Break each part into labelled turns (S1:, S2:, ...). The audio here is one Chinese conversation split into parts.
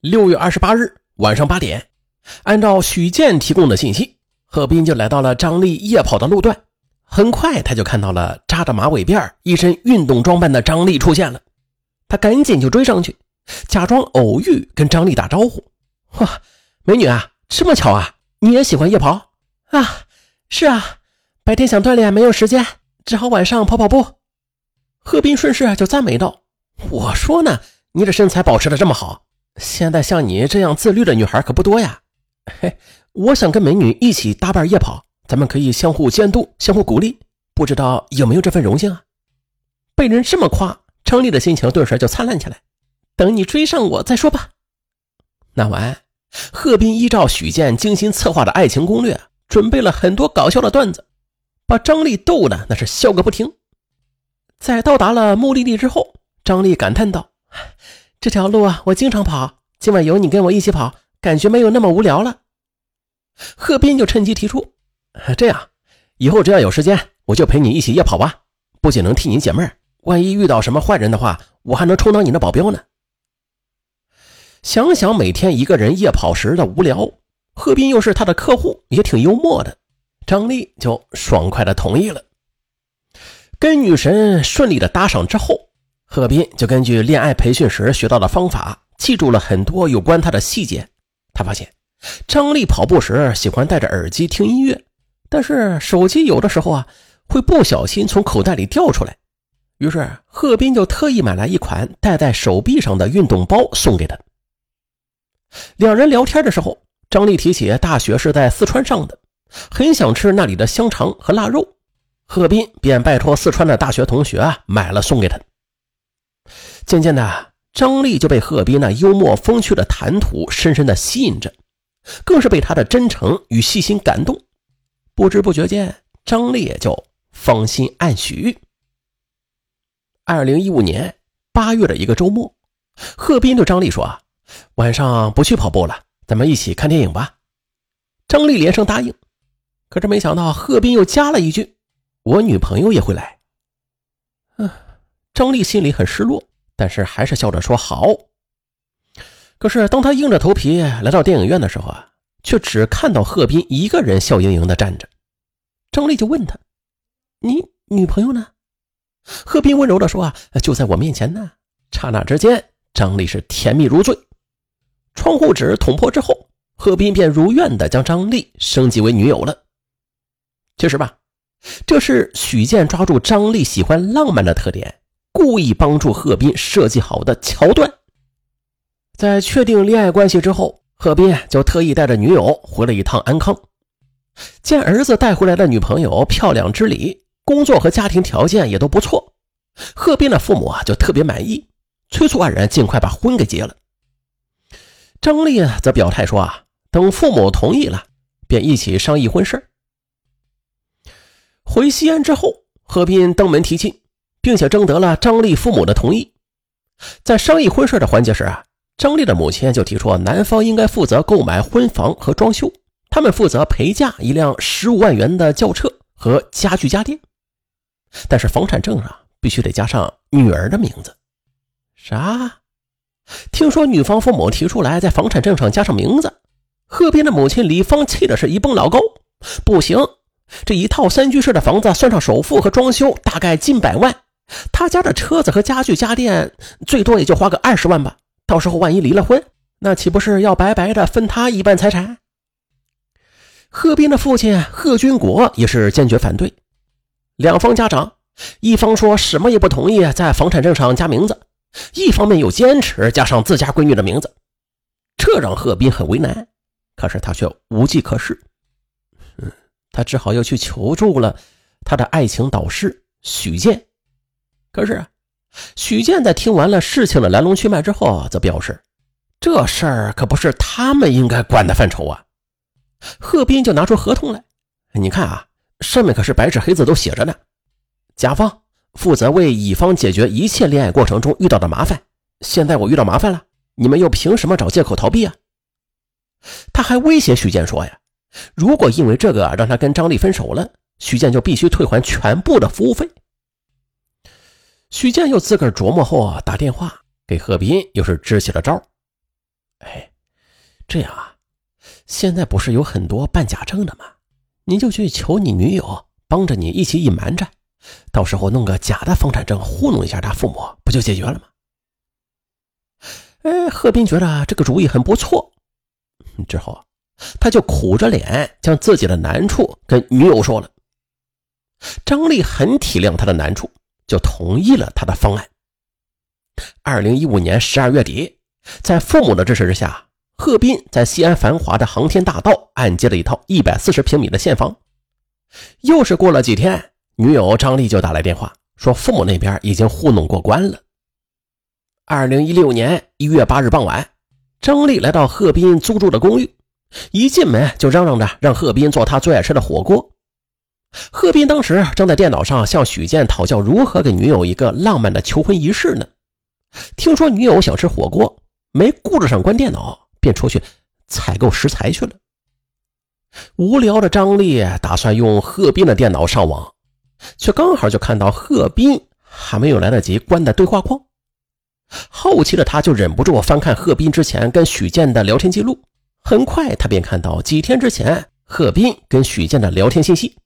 S1: 六月二十八日晚上八点，按照许健提供的信息，贺斌就来到了张丽夜跑的路段。很快，他就看到了扎着马尾辫、一身运动装扮的张丽出现了。他赶紧就追上去，假装偶遇，跟张丽打招呼：“哇，美女啊，这么巧啊，你也喜欢夜跑
S2: 啊？是啊，白天想锻炼没有时间，只好晚上跑跑步。”
S1: 贺斌顺势就赞美道：“我说呢，你这身材保持的这么好。”现在像你这样自律的女孩可不多呀，嘿，我想跟美女一起搭伴夜跑，咱们可以相互监督、相互鼓励，不知道有没有这份荣幸啊？被人这么夸，张丽的心情顿时就灿烂起来。等你追上我再说吧。那晚，贺斌依照许健精心策划的爱情攻略，准备了很多搞笑的段子，把张丽逗的那是笑个不停。在到达了目的地之后，张丽感叹道。
S2: 这条路啊，我经常跑。今晚有你跟我一起跑，感觉没有那么无聊了。
S1: 贺斌就趁机提出：“这样，以后只要有时间，我就陪你一起夜跑吧。不仅能替你解闷，万一遇到什么坏人的话，我还能充当你的保镖呢。”想想每天一个人夜跑时的无聊，贺斌又是他的客户，也挺幽默的。张丽就爽快的同意了。跟女神顺利的搭上之后。贺斌就根据恋爱培训时学到的方法，记住了很多有关他的细节。他发现张丽跑步时喜欢戴着耳机听音乐，但是手机有的时候啊会不小心从口袋里掉出来。于是贺斌就特意买来一款戴在手臂上的运动包送给他。两人聊天的时候，张丽提起大学是在四川上的，很想吃那里的香肠和腊肉，贺斌便拜托四川的大学同学啊买了送给他。渐渐的，张丽就被贺斌那幽默风趣的谈吐深深的吸引着，更是被他的真诚与细心感动。不知不觉间，张丽也就芳心暗许。二零一五年八月的一个周末，贺斌对张丽说：“晚上不去跑步了，咱们一起看电影吧。”张丽连声答应。可是没想到，贺斌又加了一句：“我女朋友也会来。”嗯。张丽心里很失落，但是还是笑着说好。可是当他硬着头皮来到电影院的时候啊，却只看到贺斌一个人笑盈盈的站着。张丽就问他：“你女朋友呢？”贺斌温柔的说：“啊，就在我面前呢。”刹那之间，张丽是甜蜜如醉。窗户纸捅破之后，贺斌便如愿的将张丽升级为女友了。其实吧，这是许健抓住张丽喜欢浪漫的特点。故意帮助贺斌设计好的桥段，在确定恋爱关系之后，贺斌就特意带着女友回了一趟安康。见儿子带回来的女朋友漂亮知礼，工作和家庭条件也都不错，贺斌的父母啊就特别满意，催促二人尽快把婚给结了。张丽则表态说啊，等父母同意了，便一起商议婚事。回西安之后，贺斌登门提亲。并且征得了张丽父母的同意，在商议婚事的环节时啊，张丽的母亲就提出，男方应该负责购买婚房和装修，他们负责陪嫁一辆十五万元的轿车和家具家电，但是房产证上必须得加上女儿的名字。啥？听说女方父母提出来在房产证上加上名字，贺斌的母亲李芳气的是一蹦老高，不行，这一套三居室的房子算上首付和装修，大概近百万。他家的车子和家具家电最多也就花个二十万吧，到时候万一离了婚，那岂不是要白白的分他一半财产？贺斌的父亲贺军国也是坚决反对，两方家长一方说什么也不同意在房产证上加名字，一方面又坚持加上自家闺女的名字，这让贺斌很为难，可是他却无计可施，嗯，他只好又去求助了他的爱情导师许健。可是，许健在听完了事情的来龙去脉之后，则表示，这事儿可不是他们应该管的范畴啊。贺斌就拿出合同来，你看啊，上面可是白纸黑字都写着呢。甲方负责为乙方解决一切恋爱过程中遇到的麻烦，现在我遇到麻烦了，你们又凭什么找借口逃避啊？他还威胁许健说呀，如果因为这个让他跟张丽分手了，许健就必须退还全部的服务费。许健又自个儿琢磨后啊，打电话给贺斌，又是支起了招。哎，这样啊，现在不是有很多办假证的吗？你就去求你女友帮着你一起隐瞒着，到时候弄个假的房产证糊弄一下他父母，不就解决了吗？哎，贺斌觉得这个主意很不错，之后他就苦着脸将自己的难处跟女友说了。张丽很体谅他的难处，就同意了他的方案。二零一五年十二月底，在父母的支持之下，贺斌在西安繁华的航天大道按揭了一套一百四十平米的现房。又是过了几天，女友张丽就打来电话，说父母那边已经糊弄过关了。二零一六年一月八日傍晚，张丽来到贺斌租住的公寓，一进门就嚷嚷着让贺斌做他最爱吃的火锅。贺斌当时正在电脑上向许健讨教如何给女友一个浪漫的求婚仪式呢。听说女友想吃火锅，没顾着上关电脑，便出去采购食材去了。无聊的张丽打算用贺斌的电脑上网，却刚好就看到贺斌还没有来得及关的对话框。好奇的他就忍不住翻看贺斌之前跟许健的聊天记录，很快他便看到几天之前贺斌跟许健的聊天信息。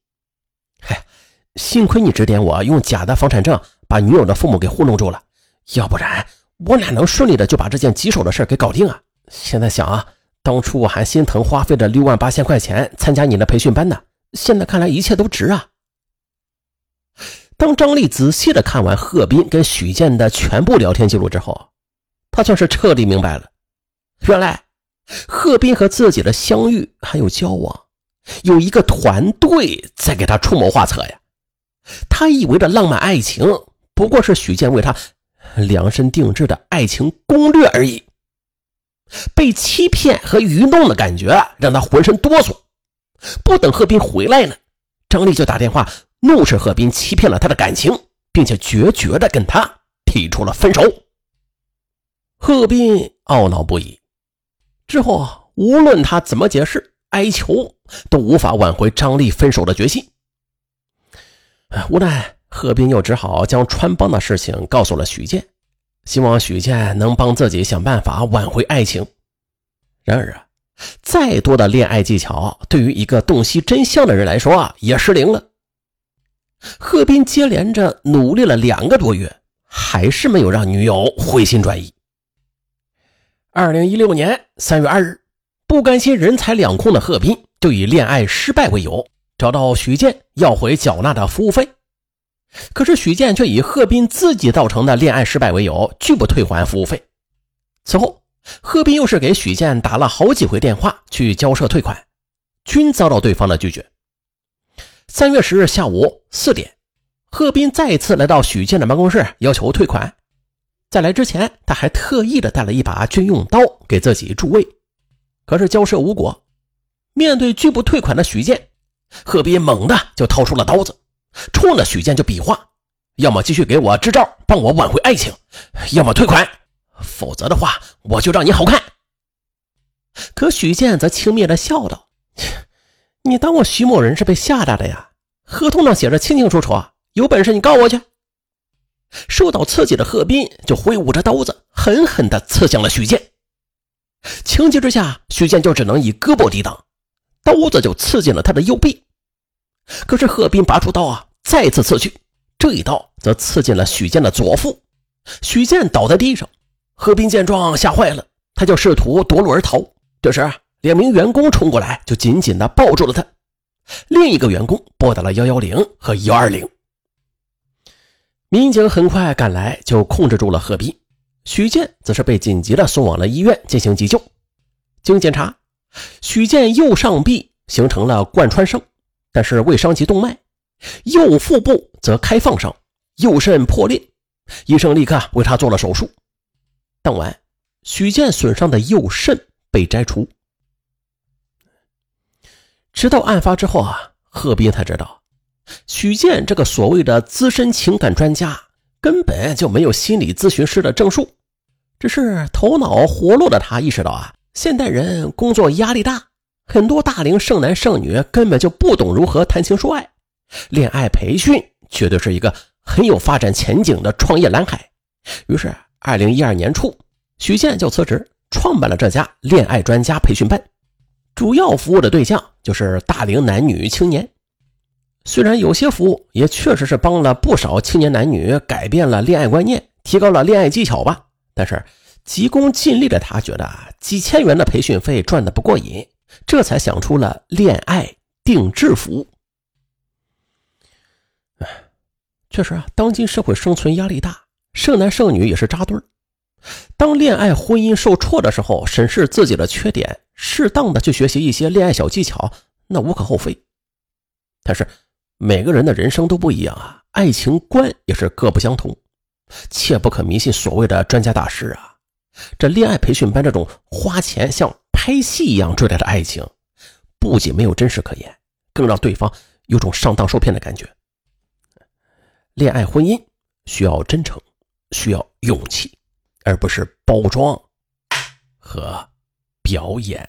S1: 嗨，幸亏你指点我用假的房产证把女友的父母给糊弄住了，要不然我哪能顺利的就把这件棘手的事给搞定啊？现在想啊，当初我还心疼花费了六万八千块钱参加你的培训班呢，现在看来一切都值啊。当张丽仔细的看完贺斌跟许建的全部聊天记录之后，他算是彻底明白了，原来贺斌和自己的相遇还有交往，有一个团队在给他出谋划策呀。他以为的浪漫爱情，不过是许健为他量身定制的爱情攻略而已。被欺骗和愚弄的感觉让他浑身哆嗦。不等贺斌回来呢，张丽就打电话。怒斥贺斌欺骗了他的感情，并且决绝的跟他提出了分手。贺斌懊恼不已，之后啊无论他怎么解释、哀求，都无法挽回张丽分手的决心。无奈，贺斌又只好将穿帮的事情告诉了许健，希望许健能帮自己想办法挽回爱情。然而啊，再多的恋爱技巧，对于一个洞悉真相的人来说啊，也失灵了。贺斌接连着努力了两个多月，还是没有让女友回心转意。二零一六年三月二日，不甘心人财两空的贺斌就以恋爱失败为由，找到许建要回缴纳的服务费。可是许建却以贺斌自己造成的恋爱失败为由，拒不退还服务费。此后，贺斌又是给许建打了好几回电话去交涉退款，均遭到对方的拒绝。三月十日下午四点，贺斌再次来到许建的办公室，要求退款。在来之前，他还特意的带了一把军用刀给自己助威。可是交涉无果，面对拒不退款的许健，贺斌猛地就掏出了刀子，冲着许健就比划：要么继续给我支招，帮我挽回爱情；要么退款，否则的话，我就让你好看。可许健则轻蔑的笑道。你当我徐某人是被吓大的呀？合同上写着清清楚楚，有本事你告我去！受到刺激的贺斌就挥舞着刀子，狠狠地刺向了许健。情急之下，许健就只能以胳膊抵挡，刀子就刺进了他的右臂。可是贺斌拔出刀啊，再次刺去，这一刀则刺进了许健的左腹。许健倒在地上，贺斌见状吓坏了，他就试图夺路而逃。这时，两名员工冲过来，就紧紧地抱住了他。另一个员工拨打了幺幺零和幺二零。民警很快赶来，就控制住了贺斌。许健则是被紧急的送往了医院进行急救。经检查，许健右上臂形成了贯穿伤，但是未伤及动脉；右腹部则开放伤，右肾破裂。医生立刻为他做了手术。当晚，许健损伤的右肾被摘除。直到案发之后啊，贺斌才知道，许健这个所谓的资深情感专家根本就没有心理咨询师的证书，只是头脑活络的他意识到啊，现代人工作压力大，很多大龄剩男剩女根本就不懂如何谈情说爱，恋爱培训绝对是一个很有发展前景的创业蓝海。于是，二零一二年初，许健就辞职，创办了这家恋爱专家培训班，主要服务的对象就是大龄男女青年。虽然有些服务也确实是帮了不少青年男女改变了恋爱观念，提高了恋爱技巧吧，但是急功近利的他觉得几千元的培训费赚的不过瘾，这才想出了恋爱定制服务。哎，确实啊，当今社会生存压力大，剩男剩女也是扎堆儿。当恋爱婚姻受挫的时候，审视自己的缺点，适当的去学习一些恋爱小技巧，那无可厚非。但是。每个人的人生都不一样啊，爱情观也是各不相同，切不可迷信所谓的专家大师啊。这恋爱培训班这种花钱像拍戏一样追来的爱情，不仅没有真实可言，更让对方有种上当受骗的感觉。恋爱婚姻需要真诚，需要勇气，而不是包装和表演。